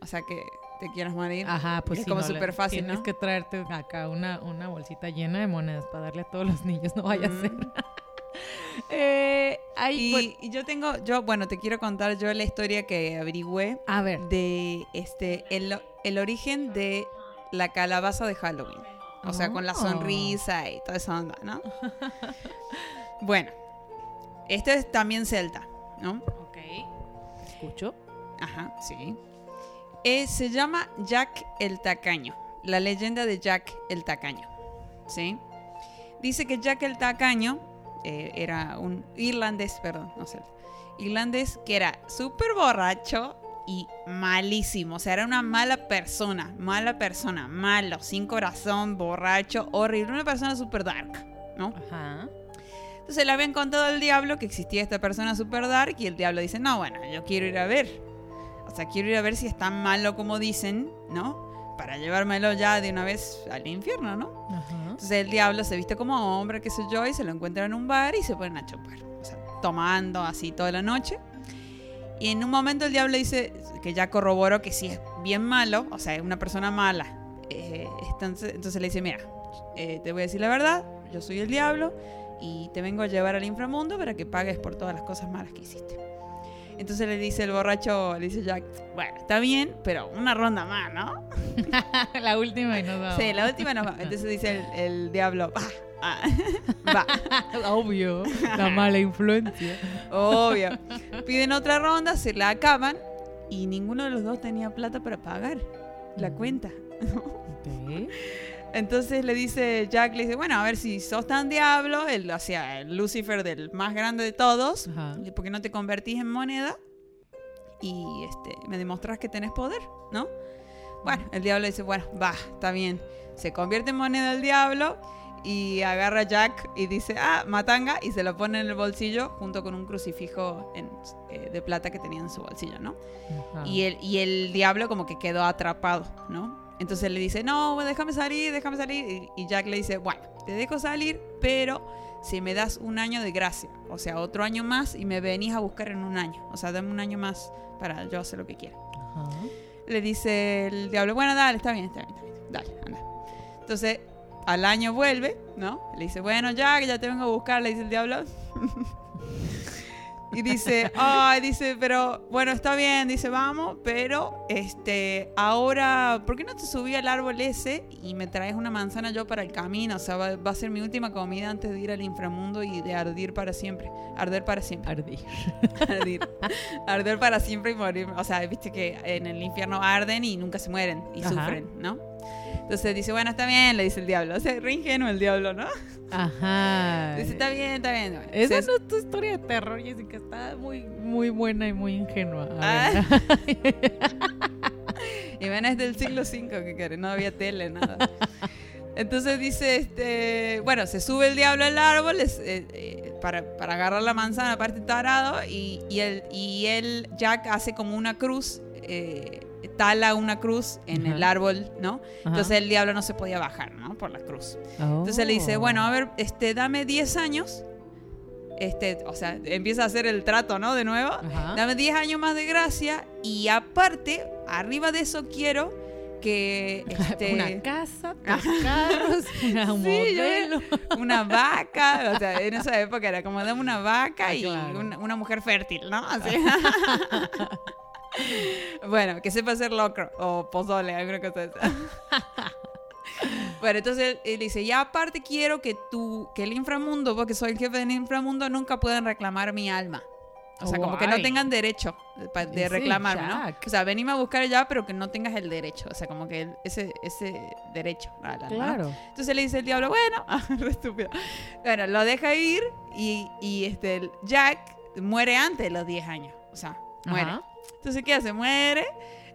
O sea, que te quieras morir. Ajá, pues Es sí, como no súper fácil, Tienes ¿no? que traerte acá una, una bolsita llena de monedas para darle a todos los niños, no vaya a ser. Mm. eh, ahí, Y, pues, y yo tengo, yo, bueno, te quiero contar yo la historia que averigüé a ver, de este el, el origen de la calabaza de Halloween. O sea, con la Oh. sonrisa y toda esa onda, ¿no? bueno, este es también celta, ¿no? ok, escucho. Ajá, sí. Eh, se llama Jack el Tacaño, la leyenda de Jack el Tacaño, ¿sí? Dice que Jack el Tacaño eh, era un irlandés, perdón, no sé, irlandés que era súper borracho y malísimo, o sea, era una mala persona, mala persona, malo, sin corazón, borracho, horrible, una persona súper dark, ¿no? Ajá. Entonces le habían contado al diablo que existía esta persona super dark y el diablo dice, no, bueno, yo quiero ir a ver. O sea, quiero ir a ver si es tan malo como dicen, ¿no? Para llevármelo ya de una vez al infierno, ¿no? Ajá. Entonces el diablo se viste como hombre, qué sé yo, y se lo encuentra en un bar y se ponen a chupar. O sea, tomando así toda la noche. Y en un momento el diablo dice que ya corroboró que sí es bien malo, o sea, es una persona mala. Eh, entonces, entonces le dice, mira, eh, te voy a decir la verdad, yo soy el diablo y te vengo a llevar al inframundo para que pagues por todas las cosas malas que hiciste. Entonces le dice el borracho, le dice Jack, bueno, está bien, pero una ronda más, ¿no? la última y nos vamos. Sí, la última nos va. Entonces dice el, el diablo, va, va, Obvio, la mala influencia. obvio. Piden otra ronda, se la acaban y ninguno de los dos tenía plata para pagar la cuenta. Ok. Entonces le dice Jack, le dice, bueno, a ver si sos tan diablo, el, o sea, el Lucifer del más grande de todos, Ajá. ¿por qué no te convertís en moneda? Y este, me demostrás que tenés poder, ¿no? Bueno, el diablo dice, bueno, va, está bien. Se convierte en moneda el diablo y agarra a Jack y dice, ah, matanga, y se lo pone en el bolsillo junto con un crucifijo en- eh, de plata que tenía en su bolsillo, ¿no? Ajá. Y el, y el diablo como que quedó atrapado, ¿no? Entonces le dice, no, déjame salir, déjame salir. Y, Jack le dice, bueno, te dejo salir, pero si me das un año de gracia, o sea, otro año más y me venís a buscar en un año. O sea, dame un año más para yo hacer lo que quiera. Ajá. Le dice el diablo, bueno, dale, está bien, está bien, está bien, dale, anda. Entonces, al año vuelve, ¿no? Le dice, bueno, Jack, ya te vengo a buscar, le dice el diablo. Y dice, ay, dice, pero bueno, está bien, dice, vamos, pero este, ahora, ¿por qué no te subí al árbol ese y me traes una manzana yo para el camino? O sea, va, va a ser mi última comida antes de ir al inframundo y de ardir para siempre. Arder para siempre. Ardí. Ardir. Arder para siempre y morir. O sea, viste que en el infierno arden y nunca se mueren y Ajá. sufren, ¿no? Entonces dice, bueno, está bien, le dice el diablo. O sea, re ingenuo el diablo, ¿no? Ajá. Dice, está bien, está bien. Bueno, Esa se- no es tu historia de terror, Jessica. Está muy, muy buena y muy ingenua. A Ah. Y ven, es del siglo V, que no había tele, nada. Entonces dice, este, bueno, se sube el diablo al árbol es, eh, eh, para, para agarrar la manzana, aparte tarado, y, y, él, y él, Jack, hace como una cruz, eh, tala una cruz en el árbol, ¿no? Ajá. Entonces el diablo no se podía bajar, ¿no? Por la cruz. Entonces le dice, Oh. bueno, a ver, este, dame 10 años. Este, o sea, empieza a hacer el trato, ¿no? De nuevo. Ajá. Dame 10 años más de gracia y aparte, arriba de eso quiero que este, Una casa, tres carros, una Sí, modelo. una vaca, o sea, en esa época era como dame una vaca Ah, y claro. una, una mujer fértil, ¿no? Así. Bueno, que sepa hacer locro o pozole, alguna cosa de esa. Bueno, entonces él dice, y aparte quiero que tú, que el inframundo, porque soy el jefe del inframundo, nunca puedan reclamar mi alma. O sea, como que no tengan derecho de, de Sí, reclamarme, ¿no? O sea, venime a buscar allá, pero que no tengas el derecho. O sea, como que ese, ese derecho. Claro. Entonces le dice el diablo, bueno, re estúpido. Bueno, lo deja ir y, y, este, Jack muere antes de los 10 años. O sea, muere. Ajá. Entonces, ¿qué hace? Muere,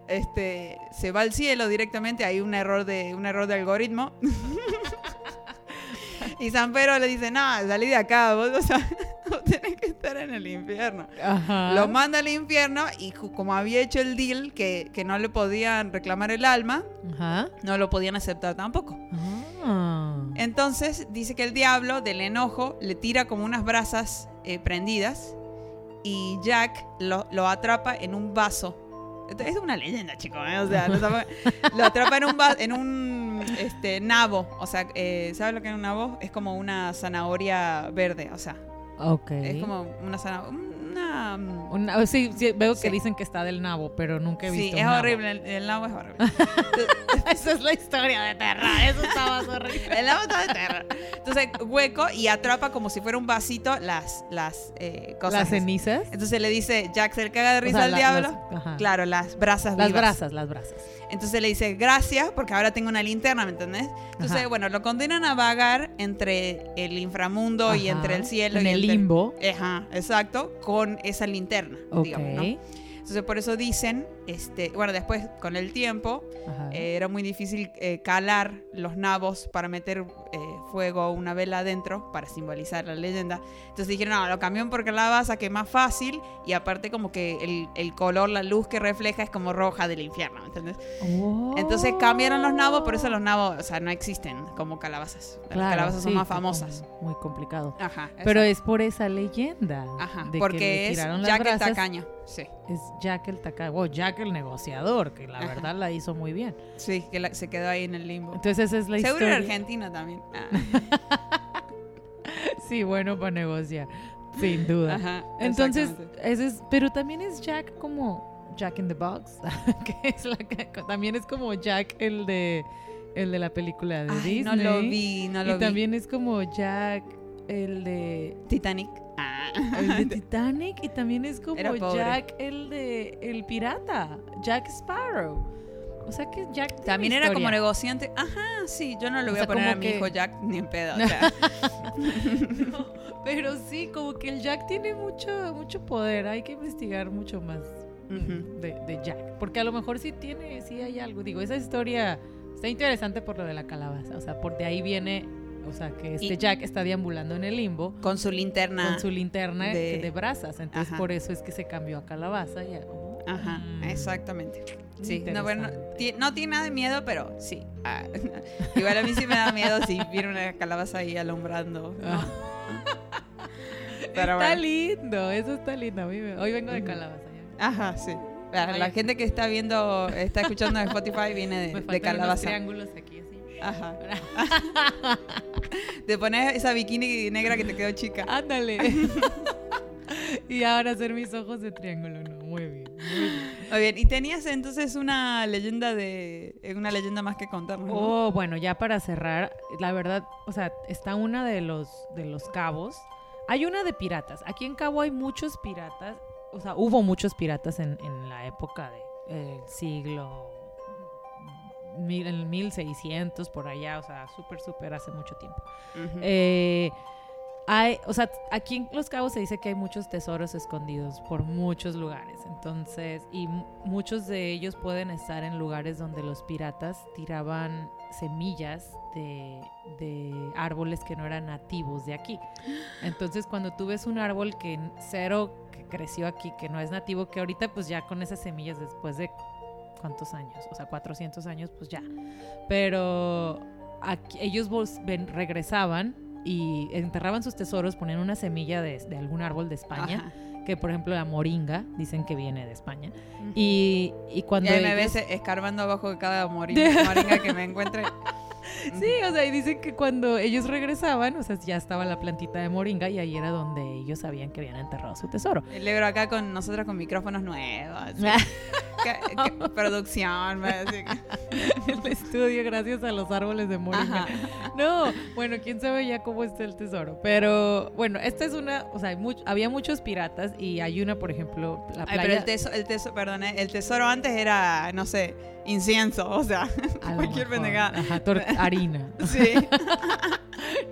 este, se va al cielo directamente. Hay un error de, un error de algoritmo. y San Pedro le dice, no, salí de acá, vos, o sea, vos tenés que estar en el infierno. Ajá. Lo manda al infierno y como había hecho el deal que, que no le podían reclamar el alma, Ajá. no lo podían aceptar tampoco. Ah. Entonces dice que el diablo, del enojo, le tira como unas brasas eh, prendidas y Jack lo, lo atrapa en un vaso. Esto Es una leyenda, chicos. ¿eh? O sea, lo, atrapa- lo atrapa en un, va- en un este, nabo. O sea, eh, ¿sabes lo que es un nabo? Es como una zanahoria verde. O sea, Ok. es como una zanahoria. Una, Una- oh, sí, sí, veo que Sí. dicen que está del nabo, pero nunca he sí, visto es un nabo. horrible. El, el nabo es horrible. Esa es la historia de terror. Eso más horrible. El nabo está de terror. Entonces, hueco y atrapa como si fuera un vasito las, las eh, cosas. Las cenizas. Entonces le dice, Jack se le caga de O risa sea, al la- diablo. las-. Claro, las brasas Las vivas. brasas, las brasas. Entonces le dice, gracias, porque ahora tengo una linterna, ¿me entendés? Entonces, Ajá. bueno, lo condenan a vagar entre el inframundo y Ajá. entre el cielo. En y el entre- limbo. Ajá, exacto, con esa linterna, digamos, ¿no? Entonces, por eso dicen, este, bueno, después, con el tiempo, eh, era muy difícil eh, calar los nabos para meter eh, fuego, una vela adentro para simbolizar la leyenda. Entonces dijeron, no, lo cambió por calabaza, que es más fácil, y aparte como que el, el color, la luz que refleja es como roja del infierno, ¿entendés? Entonces cambiaron los nabos, por eso los nabos, o sea, no existen como calabazas. Las calabazas son más famosas. Muy complicado. Ajá. Pero es por esa leyenda. Ajá, de que porque es las Jack el tacaño. Sí, Es Jack el tacaño. o Jack el negociador, que la Ajá. verdad la hizo muy bien. sí, que la- se quedó ahí en el limbo. Entonces esa es la Seguro historia. era argentino también. Ah, Sí, bueno para negociar. Sin duda. Ajá, Entonces, ese es, pero también es Jack como Jack in the Box, que es la que- también es como Jack el de el de la película de Ay, Disney. no lo vi, no lo y vi. también es como Jack el de Titanic. Ah. el de Titanic y también es como. Jack el de el pirata, Jack Sparrow. O sea que Jack tiene También era como negociante. Ajá, sí, yo no le O voy sea, a poner a mi que- hijo Jack ni en pedo. o sea. Pero sí, como que el Jack tiene mucho, mucho poder. Hay que investigar mucho más de, de Jack. Porque a lo mejor sí tiene, sí hay algo. Digo, esa historia está interesante por lo de la calabaza. O sea, por de ahí viene, o sea, que este Y- Jack está deambulando en el limbo Con su linterna. con su linterna de, de- brasas. Entonces, Ajá. por eso es que se cambió a calabaza. y Ajá, mm, exactamente. Sí, no, bueno, no, tiene nada de miedo, pero sí. Ah, igual a mí sí me da miedo si viene una calabaza ahí alumbrando. Ah. Pero está bueno. lindo, eso está lindo. Me- Hoy vengo de calabaza. ya. Ajá, sí. La, gente que está viendo, está escuchando en Spotify viene Me de, de faltan unos calabaza. triángulos aquí. Ajá. Te pones esa bikini negra que te quedó chica. Ándale. y ahora hacer mis ojos de triángulo, no, muy bien, muy bien. Muy bien, y tenías entonces una leyenda de. eh, Una leyenda más que contarnos. ¿no? Oh, bueno, ya para cerrar, la verdad, o sea, está una de los de los cabos. Hay una de piratas. Aquí en Cabo hay muchos piratas. O sea, hubo muchos piratas en, en la época del siglo mil, en el 1600 por allá, o sea, súper, súper hace mucho tiempo. Eh, hay, o sea, aquí en Los Cabos se dice que hay muchos tesoros escondidos por muchos lugares. Entonces, y mu- muchos de ellos pueden estar en lugares donde los piratas tiraban semillas de, de árboles que no eran nativos de aquí. Entonces, cuando tú ves un árbol que cero que creció aquí, que no es nativo, que ahorita pues ya con esas semillas después de cuántos años, o sea, 400 años, pues ya. Pero aquí- ellos regresaban y enterraban sus tesoros, ponían una semilla de, de algún árbol de España, Ajá. que por ejemplo la moringa, dicen que viene de España. Y, y Y cuando... ahí me ellos- ves escarbando abajo de cada moringa, moringa que me encuentre. Sí, o sea, y dicen que cuando ellos regresaban, o sea, ya estaba la plantita de moringa y ahí era donde ellos sabían que habían enterrado su tesoro. El libro acá con nosotros con micrófonos nuevos. ¿Qué, qué producción? me decía que- el estudio gracias a los árboles de moringa. Ajá. No, bueno, quién sabe ya cómo está el tesoro. Pero bueno, esta es una, o sea, hay much- había muchos piratas y hay una, por ejemplo, la Ay, playa. pero el tesoro, el tesoro, perdón, ¿eh? el tesoro antes era, no sé, incienso, o sea, a cualquier pendejada. Ajá, harina. Sí.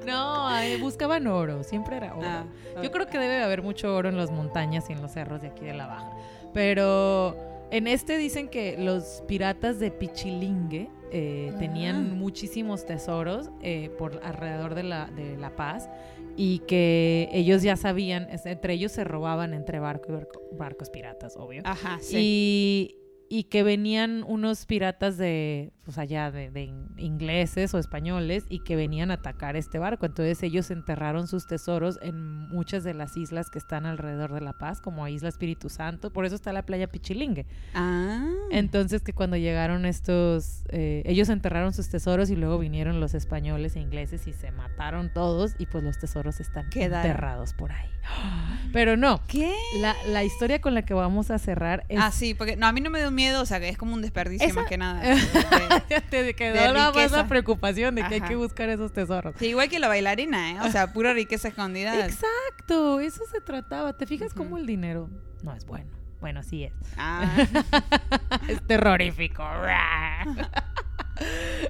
No, buscaban oro, siempre era oro. Ah, Yo creo que debe de haber mucho oro en las montañas y en los cerros de aquí de la Baja. Pero en este dicen que los piratas de Pichilingue eh, tenían Ah. muchísimos tesoros eh, por alrededor de la, de la Paz y que ellos ya sabían, entre ellos se robaban entre barco y barco- barcos piratas, obvio. Ajá, sí. Y, y que venían unos piratas de, pues allá, de, de in- ingleses o españoles, y que venían a atacar este barco. Entonces ellos enterraron sus tesoros en muchas de las islas que están alrededor de La Paz, como Isla Espíritu Santo. Por eso está la playa Pichilingue. Ah. Entonces que cuando llegaron estos, eh, ellos enterraron sus tesoros y luego vinieron los españoles e ingleses y se mataron todos y pues los tesoros están Quedaron. enterrados por ahí. Pero no, ¿Qué? la, la historia con la que vamos a cerrar es... Ah, sí, porque no, a mí no me dio miedo, o sea, que es como un desperdicio Esa- más que nada. Ya te quedó de nada más riqueza. la preocupación de que hay que buscar esos tesoros. Sí, igual que la bailarina, ¿eh? O sea, pura riqueza escondida. Exacto, eso se trataba. ¿Te fijas cómo el dinero no es bueno? Bueno, sí es. Ah, Es terrorífico.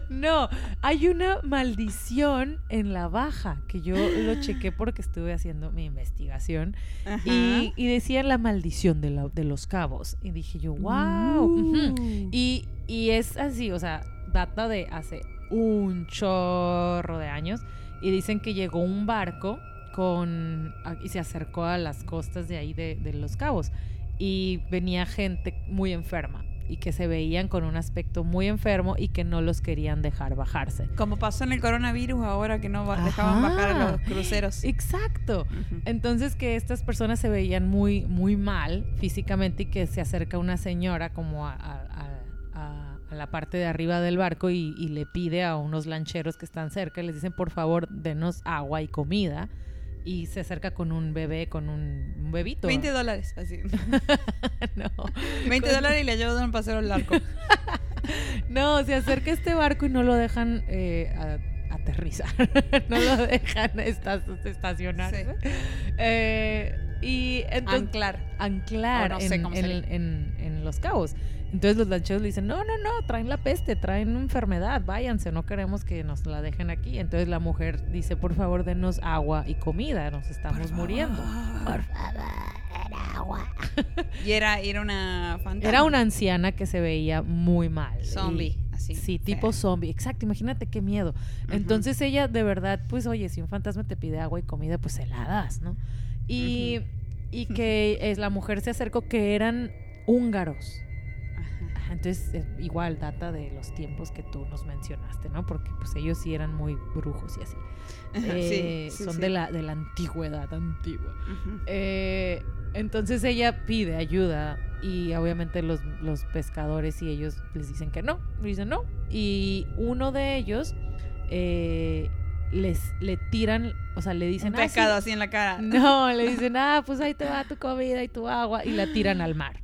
No, hay una maldición en la baja que yo lo chequé porque estuve haciendo mi investigación y, y decía la maldición de, la- de los cabos. Y dije yo, wow. Uh. Y, y es así, o sea, data de hace un chorro de años. Y dicen que llegó un barco con y se acercó a las costas de ahí de, de Los Cabos. Y venía gente muy enferma y que se veían con un aspecto muy enfermo y que no los querían dejar bajarse. Como pasó en el coronavirus ahora que no ba- dejaban bajar a los cruceros. Exacto. Entonces que estas personas se veían muy, muy mal físicamente y que se acerca una señora como a, a- a- a- a la parte de arriba del barco y, y le pide a unos lancheros que están cerca y les dicen por favor denos agua y comida y se acerca con un bebé, con un, un bebito. 20 dólares, así. no, 20 Con- dólares y le ayudan a pasar al arco. no, se acerca este barco y no lo dejan eh, a- aterrizar, no lo dejan esta- estacionarse. Sí. Eh, y entonces, Anclar. anclar no en- en los cabos. Entonces los lancheros le dicen, no, no, no, traen la peste, traen una enfermedad, váyanse, no queremos que nos la dejen aquí. Entonces la mujer dice, por favor, denos agua y comida, nos estamos muriendo. Por Y era, era una fantasma. Era una anciana que se veía muy mal. zombie, Y- así. Sí, tipo fea. zombie. Exacto, imagínate qué miedo. Entonces ella de verdad, pues oye, si un fantasma te pide agua y comida, pues se la das, ¿no? Y, y que es, la mujer se acercó que eran húngaros. Entonces, eh, igual data de los tiempos que tú nos mencionaste, ¿no? Porque pues ellos sí eran muy brujos y así. Eh, Sí, sí, son sí. De, la, de la antigüedad antigua. Eh, entonces ella pide ayuda y obviamente los, los pescadores y ellos les dicen que no, dicen no. Y uno de ellos eh, les le tiran, o sea, le dicen Un "Ah, pescado sí". así en la cara. No, le dicen, ah, pues ahí te va tu comida y tu agua y la tiran al mar.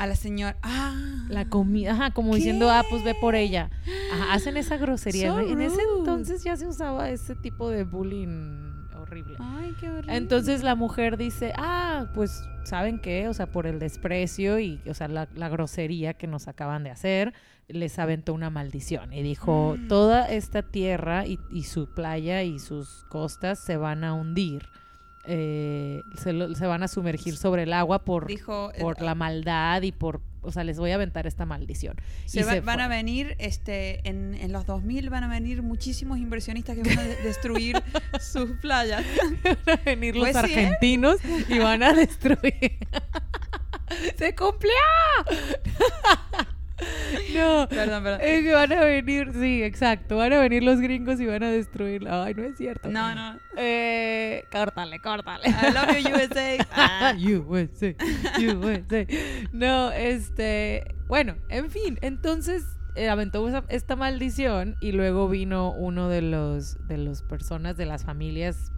A la señora. Ah. La comida, ajá, como ¿Qué? diciendo, ah, pues ve por ella. Ajá, hacen esa grosería. So en ese entonces ya se usaba ese tipo de bullying horrible. Ay, qué horrible. Entonces la mujer dice, ah, pues, ¿saben qué? O sea, por el desprecio y, o sea, la, la grosería que nos acaban de hacer, les aventó una maldición. Y dijo, Mm. toda esta tierra y, y su playa y sus costas se van a hundir. Eh, se, lo- se van a sumergir sobre el agua por, Dijo. eh, por la maldad y por, o sea, les voy a aventar esta maldición. se y va- se van a venir, este, en, en los 2000 van a venir muchísimos inversionistas que van a de- destruir sus playas. Van a venir los Pues sí, ¿eh? argentinos y van a destruir. ¡Se cumplió! no. Perdón, perdón. Es que van a venir, sí, exacto. Van a venir los gringos y van a destruirla. Ay, no es cierto. No, no. Eh, córtale, córtale. I love you, USA. Ah. USA, USA. No, este. Bueno, en fin, entonces eh, aventó esta maldición y luego vino uno de los de las personas de las familias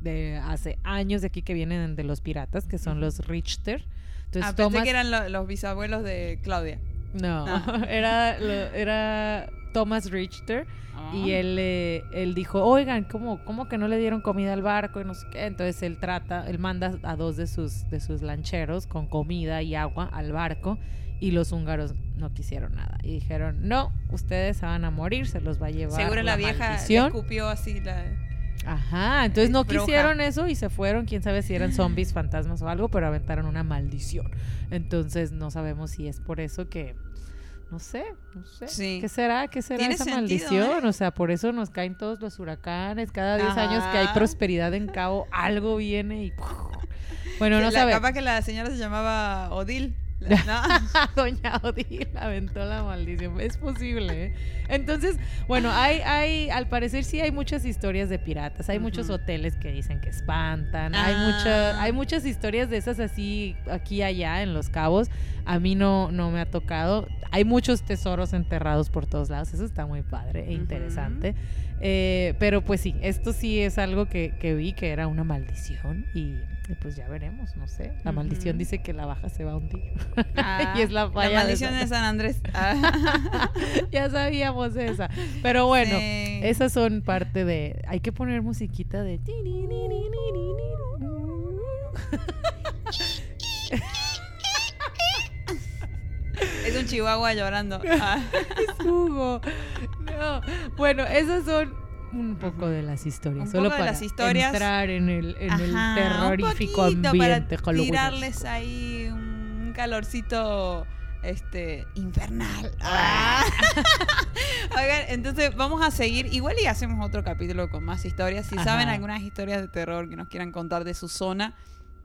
de hace años de aquí que vienen de los piratas, que son los Richter. Entonces Ah, pensé Thomas- que eran lo- los bisabuelos de Claudia. No, Ah. era lo- era Thomas Richter Ah. y él, eh, él dijo, oigan, ¿cómo, ¿cómo que no le dieron comida al barco? Y no sé qué. Entonces él trata, él manda a dos de sus, de sus lancheros con comida y agua al barco y los húngaros no quisieron nada. Y dijeron, no, ustedes se van a morir, se los va a llevar Seguro la, vieja le maldición". escupió así la... Ajá, entonces no Bruja. quisieron eso y se fueron, quién sabe si eran zombies, fantasmas o algo, pero aventaron una maldición. Entonces no sabemos si es por eso que, no sé, no sé. Sí. ¿Qué será? ¿Qué será esa sentido, maldición? ¿eh? O sea, por eso nos caen todos los huracanes, cada 10 años que hay prosperidad en Cabo, algo viene y... Bueno, no sabemos. Capaz que la señora se llamaba Odil. La- ¿no? Doña Odil aventó la maldición. Es posible, ¿eh? Entonces, bueno, hay, hay, al parecer sí hay muchas historias de piratas. Hay muchos hoteles que dicen que espantan. Hay, Ah. mucha, hay muchas historias de esas así aquí y allá en Los Cabos. A mí no, no me ha tocado. Hay muchos tesoros enterrados por todos lados. Eso está muy padre e interesante. Eh, pero pues sí, esto sí es algo que, que vi que era una maldición y, y pues ya veremos, no sé. La maldición dice que la baja se va a hundir. Ah, y es la falla de maldición San- de San Andrés. Ah. ya sabíamos esa. Pero bueno, Sí. esas son parte de. Hay que poner musiquita de. Es un chihuahua llorando. Ah. Es Hugo. No. Bueno, esas son un poco de las historias. Un solo poco de para las historias. entrar en el, en el Ajá, terrorífico un ambiente para tirarles ahí un calorcito este infernal. Ah. Oigan, entonces vamos a seguir. Igual y hacemos otro capítulo con más historias. Si Ajá. saben algunas historias de terror que nos quieran contar de su zona,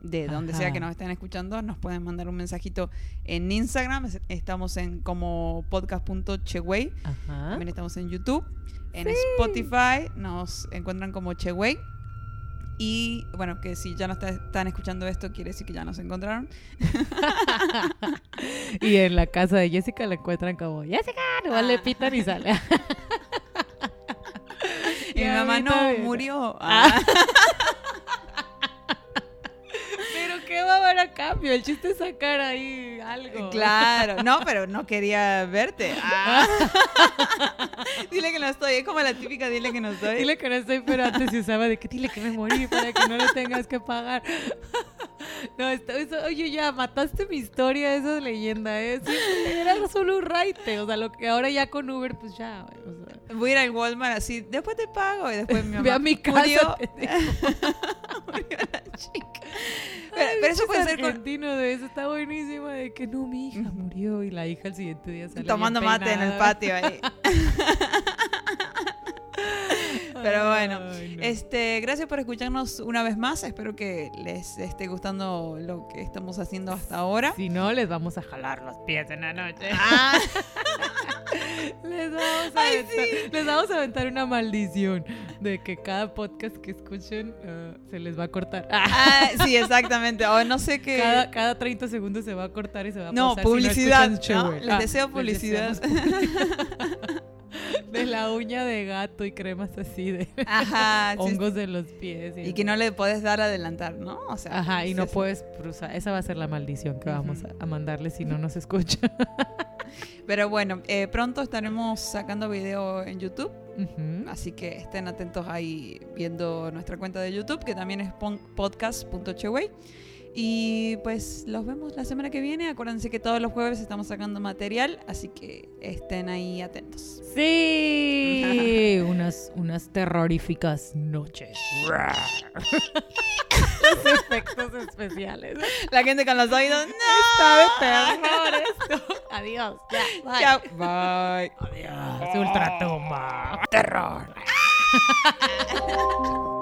de donde sea que nos estén escuchando, nos pueden mandar un mensajito en Instagram. Es- Estamos en como podcast.cheway. También estamos en YouTube. En Spotify nos encuentran como Cheway. Y bueno, que si ya no está- están escuchando esto, quiere decir que ya nos encontraron. Y en la casa de Jessica la encuentran como Jessica, no Ah. le pitan y sale. Y mi a mamá no murió. Ah. Pero qué va a haber a cambio, el chiste es sacar ahí algo. Claro, no, pero no quería verte. Ah. dile que no estoy, es como la típica dile que no estoy. Dile que no estoy, pero antes se usaba de que dile que me morí para que no le tengas que pagar. No, esto, eso, oye, ya mataste mi historia, esa es leyenda, ¿eh? Era solo un raite, o sea, lo que ahora ya con Uber, pues ya, güey, o sea, Voy a ir al Walmart así, después te pago. Y después mi mamá ve a mi casa. murió, murió la chica. Pero, pero eso puede ser con- argentino de eso está buenísimo, de que no, mi hija murió y la hija al siguiente día sale tomando mate en el patio ahí. Pero bueno, Ay, no. este, gracias por escucharnos una vez más. Espero que les esté gustando lo que estamos haciendo hasta ahora. Si no, les vamos a jalar los pies en la noche. Ah, Les vamos, a Ay, aventar, les vamos a aventar una maldición de que cada podcast que escuchen ah, se les va a cortar. Ah, ah, sí, exactamente. O no sé qué. cada, cada 30 segundos se va a cortar y se va a No, pasar. publicidad, Si no. Chewel. Les deseo publicidad. publicidad. De la uña de gato y cremas así de Ajá. sí, hongos de los pies. Y que no le puedes dar a adelantar, ¿no? O sea, Ajá, y sí, no sí. puedes cruzar. Esa va a ser la maldición que vamos a, a mandarle si no nos escucha. Pero bueno, eh, pronto estaremos sacando video en YouTube. Así que estén atentos ahí viendo nuestra cuenta de YouTube, que también es podcast.cheway. Y pues los vemos la semana que viene. Acuérdense que todos los jueves estamos sacando material, así que estén ahí atentos. Sí, unas, unas terroríficas noches. Los efectos especiales. La gente con los oídos, ¡no! Está de terror esto. Adiós. Ya, bye. Chao. Bye. Adiós. Ultratumba. Terror.